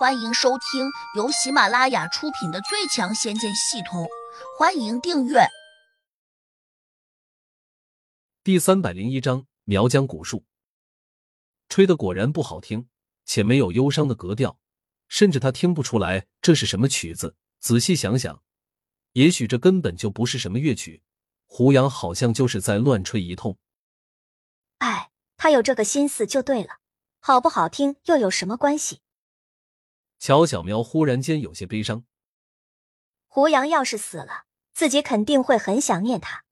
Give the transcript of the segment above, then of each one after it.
欢迎收听由喜马拉雅出品的《最强仙剑系统》，欢迎订阅。第三百零一章苗疆古树，吹的果然不好听，且没有忧伤的格调，甚至他听不出来这是什么曲子。仔细想想，也许这根本就不是什么乐曲，胡杨好像就是在乱吹一通。哎，他有这个心思就对了，好不好听又有什么关系？乔小苗忽然间有些悲伤。胡杨要是死了，自己肯定会很想念他。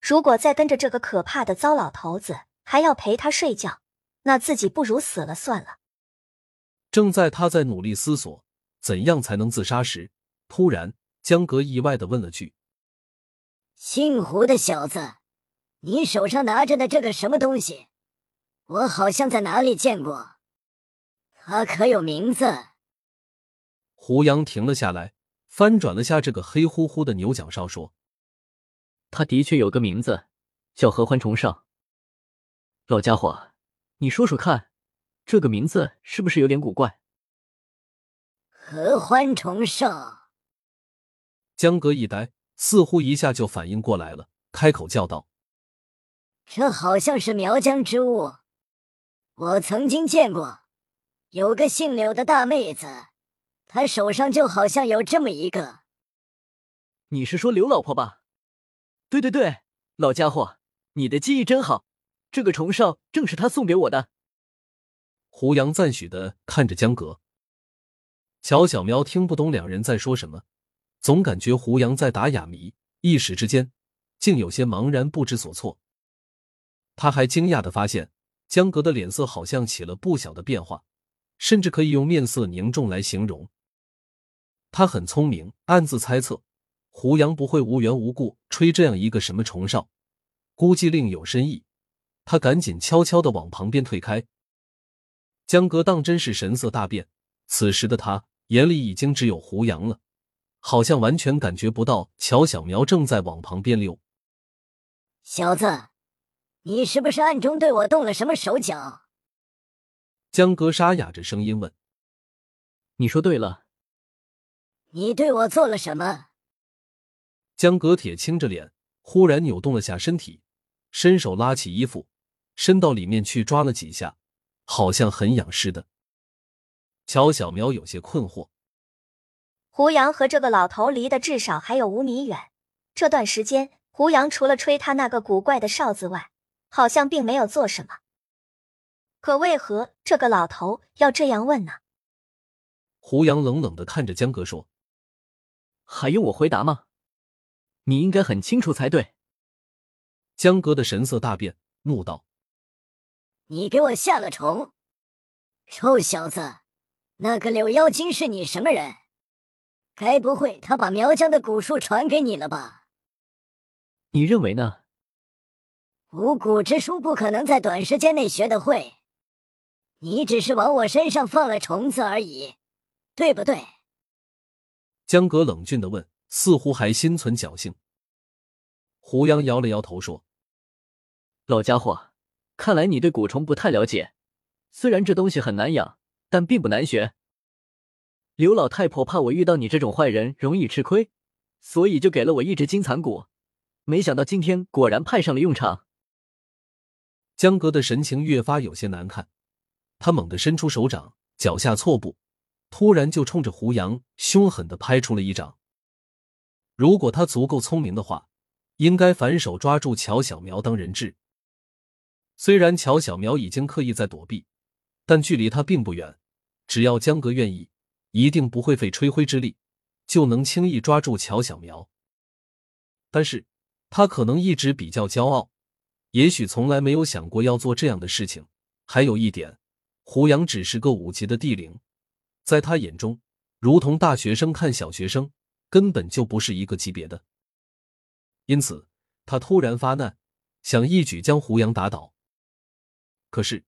如果再跟着这个可怕的糟老头子，还要陪他睡觉，那自己不如死了算了。正在他在努力思索怎样才能自杀时，突然江格意外的问了句：“姓胡的小子，你手上拿着的这个什么东西？我好像在哪里见过，他可有名字？”胡杨停了下来，翻转了下这个黑乎乎的牛角哨，说：“他的确有个名字，叫合欢崇尚。老家伙，你说说看，这个名字是不是有点古怪？”合欢崇尚。江哥一呆，似乎一下就反应过来了，开口叫道：“这好像是苗疆之物，我曾经见过，有个姓柳的大妹子。”他手上就好像有这么一个，你是说刘老婆吧？对对对，老家伙，你的记忆真好，这个虫哨正是他送给我的。胡杨赞许的看着江格，乔小喵听不懂两人在说什么，总感觉胡杨在打哑谜，一时之间竟有些茫然不知所措。他还惊讶的发现，江格的脸色好像起了不小的变化，甚至可以用面色凝重来形容。他很聪明，暗自猜测，胡杨不会无缘无故吹这样一个什么虫哨，估计另有深意。他赶紧悄悄的往旁边退开。江格当真是神色大变，此时的他眼里已经只有胡杨了，好像完全感觉不到乔小苗正在往旁边溜。小子，你是不是暗中对我动了什么手脚？江格沙哑着声音问：“你说对了。”你对我做了什么？江格铁青着脸，忽然扭动了下身体，伸手拉起衣服，伸到里面去抓了几下，好像很痒似的。乔小苗有些困惑。胡杨和这个老头离得至少还有五米远，这段时间胡杨除了吹他那个古怪的哨子外，好像并没有做什么。可为何这个老头要这样问呢？胡杨冷冷的看着江格说。还用我回答吗？你应该很清楚才对。江哥的神色大变，怒道：“你给我下了虫！臭小子，那个柳妖精是你什么人？该不会他把苗疆的蛊术传给你了吧？你认为呢？五蛊之术不可能在短时间内学得会，你只是往我身上放了虫子而已，对不对？”江格冷峻的问，似乎还心存侥幸。胡杨摇了摇头说：“老家伙，看来你对蛊虫不太了解。虽然这东西很难养，但并不难学。刘老太婆怕我遇到你这种坏人容易吃亏，所以就给了我一只金蚕蛊。没想到今天果然派上了用场。”江格的神情越发有些难看，他猛地伸出手掌，脚下错步。突然就冲着胡杨凶狠的拍出了一掌。如果他足够聪明的话，应该反手抓住乔小苗当人质。虽然乔小苗已经刻意在躲避，但距离他并不远。只要江格愿意，一定不会费吹灰之力就能轻易抓住乔小苗。但是，他可能一直比较骄傲，也许从来没有想过要做这样的事情。还有一点，胡杨只是个五级的地灵。在他眼中，如同大学生看小学生，根本就不是一个级别的。因此，他突然发难，想一举将胡杨打倒。可是，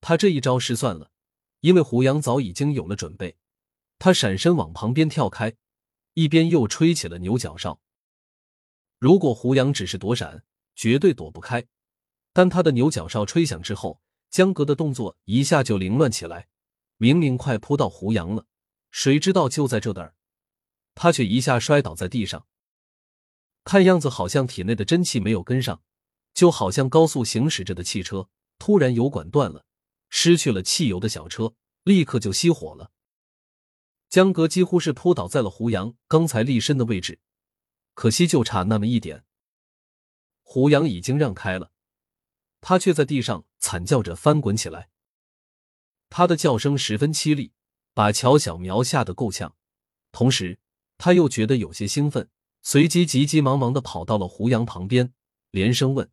他这一招失算了，因为胡杨早已经有了准备。他闪身往旁边跳开，一边又吹起了牛角哨。如果胡杨只是躲闪，绝对躲不开。但他的牛角哨吹响之后，江格的动作一下就凌乱起来。明明快扑到胡杨了，谁知道就在这儿，他却一下摔倒在地上。看样子好像体内的真气没有跟上，就好像高速行驶着的汽车突然油管断了，失去了汽油的小车立刻就熄火了。江哥几乎是扑倒在了胡杨刚才立身的位置，可惜就差那么一点。胡杨已经让开了，他却在地上惨叫着翻滚起来。他的叫声十分凄厉，把乔小苗吓得够呛。同时，他又觉得有些兴奋，随即急急忙忙的跑到了胡杨旁边，连声问：“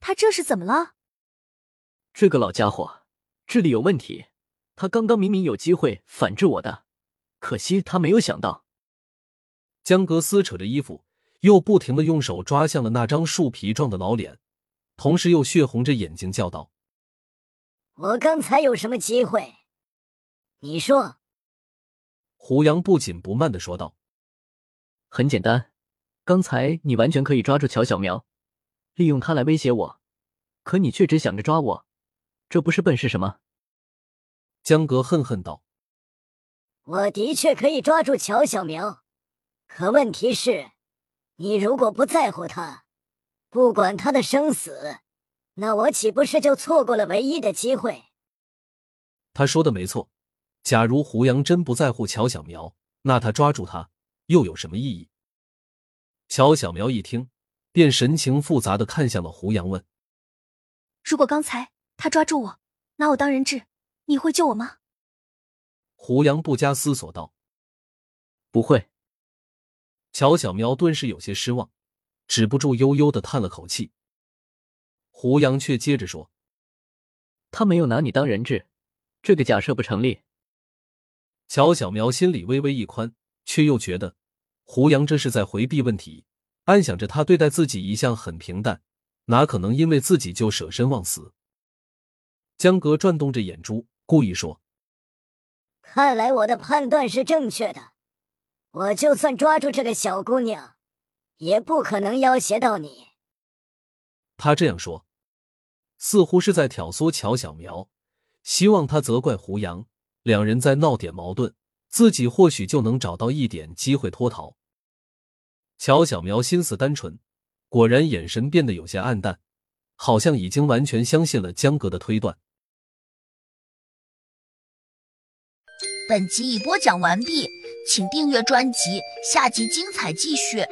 他这是怎么了？”这个老家伙智力有问题。他刚刚明明有机会反制我的，可惜他没有想到。江哥撕扯着衣服，又不停的用手抓向了那张树皮状的老脸，同时又血红着眼睛叫道：“我刚才有什么机会？你说。”胡杨不紧不慢的说道：“很简单，刚才你完全可以抓住乔小苗，利用他来威胁我，可你却只想着抓我，这不是笨是什么？”江格恨恨道：“我的确可以抓住乔小苗，可问题是，你如果不在乎他，不管他的生死，那我岂不是就错过了唯一的机会？”他说的没错。假如胡杨真不在乎乔小苗，那他抓住他又有什么意义？乔小苗一听，便神情复杂的看向了胡杨，问：“如果刚才他抓住我，拿我当人质？”你会救我吗？胡杨不加思索道：“不会。”乔小苗顿时有些失望，止不住悠悠的叹了口气。胡杨却接着说：“他没有拿你当人质，这个假设不成立。”乔小苗心里微微一宽，却又觉得胡杨这是在回避问题，暗想着他对待自己一向很平淡，哪可能因为自己就舍身忘死？江格转动着眼珠。故意说：“看来我的判断是正确的。我就算抓住这个小姑娘，也不可能要挟到你。”他这样说，似乎是在挑唆乔小苗，希望他责怪胡杨，两人再闹点矛盾，自己或许就能找到一点机会脱逃。乔小苗心思单纯，果然眼神变得有些暗淡，好像已经完全相信了江格的推断。本集已播讲完毕，请订阅专辑，下集精彩继续。